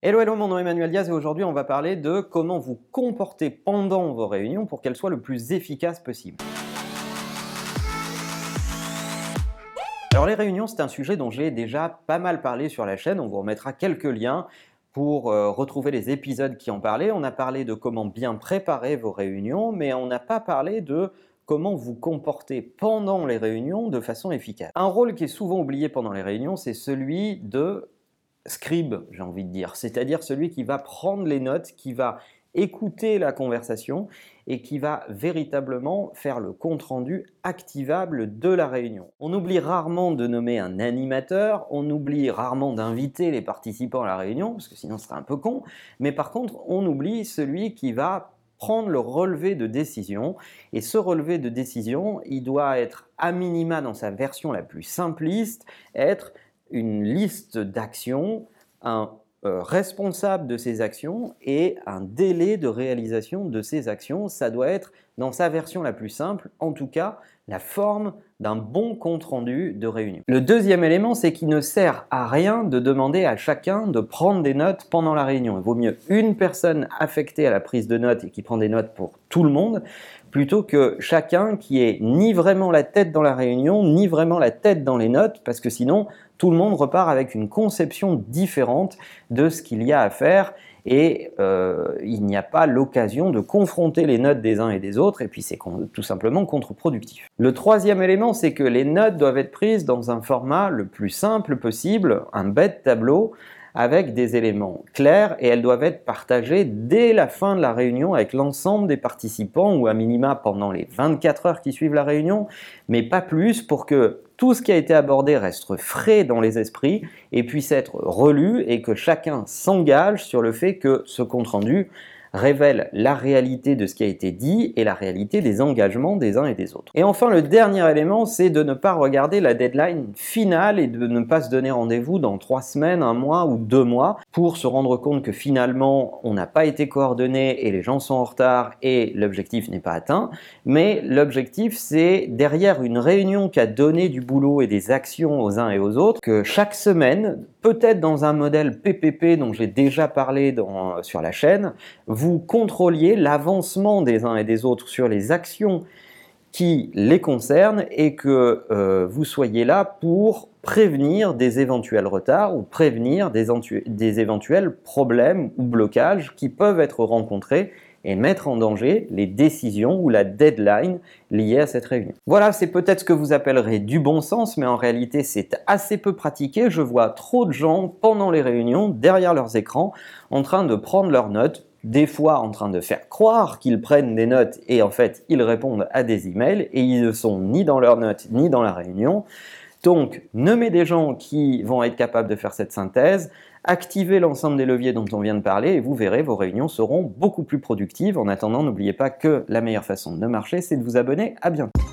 Hello, hello, mon nom est Emmanuel Diaz et aujourd'hui on va parler de comment vous comporter pendant vos réunions pour qu'elles soient le plus efficaces possible. Alors les réunions, c'est un sujet dont j'ai déjà pas mal parlé sur la chaîne, on vous remettra quelques liens pour euh, retrouver les épisodes qui en parlaient. On a parlé de comment bien préparer vos réunions, mais on n'a pas parlé de comment vous comporter pendant les réunions de façon efficace. Un rôle qui est souvent oublié pendant les réunions, c'est celui de scribe, j'ai envie de dire, c'est-à-dire celui qui va prendre les notes, qui va écouter la conversation et qui va véritablement faire le compte-rendu activable de la réunion. On oublie rarement de nommer un animateur, on oublie rarement d'inviter les participants à la réunion, parce que sinon ce un peu con, mais par contre on oublie celui qui va prendre le relevé de décision. Et ce relevé de décision, il doit être à minima dans sa version la plus simpliste, être une liste d'actions, un euh, responsable de ces actions et un délai de réalisation de ces actions. Ça doit être, dans sa version la plus simple, en tout cas, la forme d'un bon compte-rendu de réunion. Le deuxième élément, c'est qu'il ne sert à rien de demander à chacun de prendre des notes pendant la réunion. Il vaut mieux une personne affectée à la prise de notes et qui prend des notes pour tout le monde, plutôt que chacun qui est ni vraiment la tête dans la réunion, ni vraiment la tête dans les notes, parce que sinon, tout le monde repart avec une conception différente de ce qu'il y a à faire et euh, il n'y a pas l'occasion de confronter les notes des uns et des autres et puis c'est tout simplement contre-productif. Le troisième élément, c'est que les notes doivent être prises dans un format le plus simple possible, un bête tableau avec des éléments clairs et elles doivent être partagées dès la fin de la réunion avec l'ensemble des participants ou à minima pendant les 24 heures qui suivent la réunion, mais pas plus pour que tout ce qui a été abordé reste frais dans les esprits et puisse être relu et que chacun s'engage sur le fait que ce compte-rendu révèle la réalité de ce qui a été dit et la réalité des engagements des uns et des autres. Et enfin, le dernier élément, c'est de ne pas regarder la deadline finale et de ne pas se donner rendez-vous dans trois semaines, un mois ou deux mois pour se rendre compte que finalement, on n'a pas été coordonné et les gens sont en retard et l'objectif n'est pas atteint. Mais l'objectif, c'est derrière une réunion qui a donné du boulot et des actions aux uns et aux autres, que chaque semaine, peut-être dans un modèle PPP dont j'ai déjà parlé sur la chaîne, vous contrôliez l'avancement des uns et des autres sur les actions qui les concernent et que euh, vous soyez là pour prévenir des éventuels retards ou prévenir des éventuels problèmes ou blocages qui peuvent être rencontrés et mettre en danger les décisions ou la deadline liée à cette réunion. Voilà, c'est peut-être ce que vous appellerez du bon sens, mais en réalité c'est assez peu pratiqué. Je vois trop de gens pendant les réunions, derrière leurs écrans, en train de prendre leurs notes, des fois en train de faire croire qu'ils prennent des notes et en fait ils répondent à des emails et ils ne sont ni dans leurs notes ni dans la réunion. Donc, nommez des gens qui vont être capables de faire cette synthèse, activez l'ensemble des leviers dont on vient de parler et vous verrez, vos réunions seront beaucoup plus productives. En attendant, n'oubliez pas que la meilleure façon de marcher, c'est de vous abonner. À bientôt.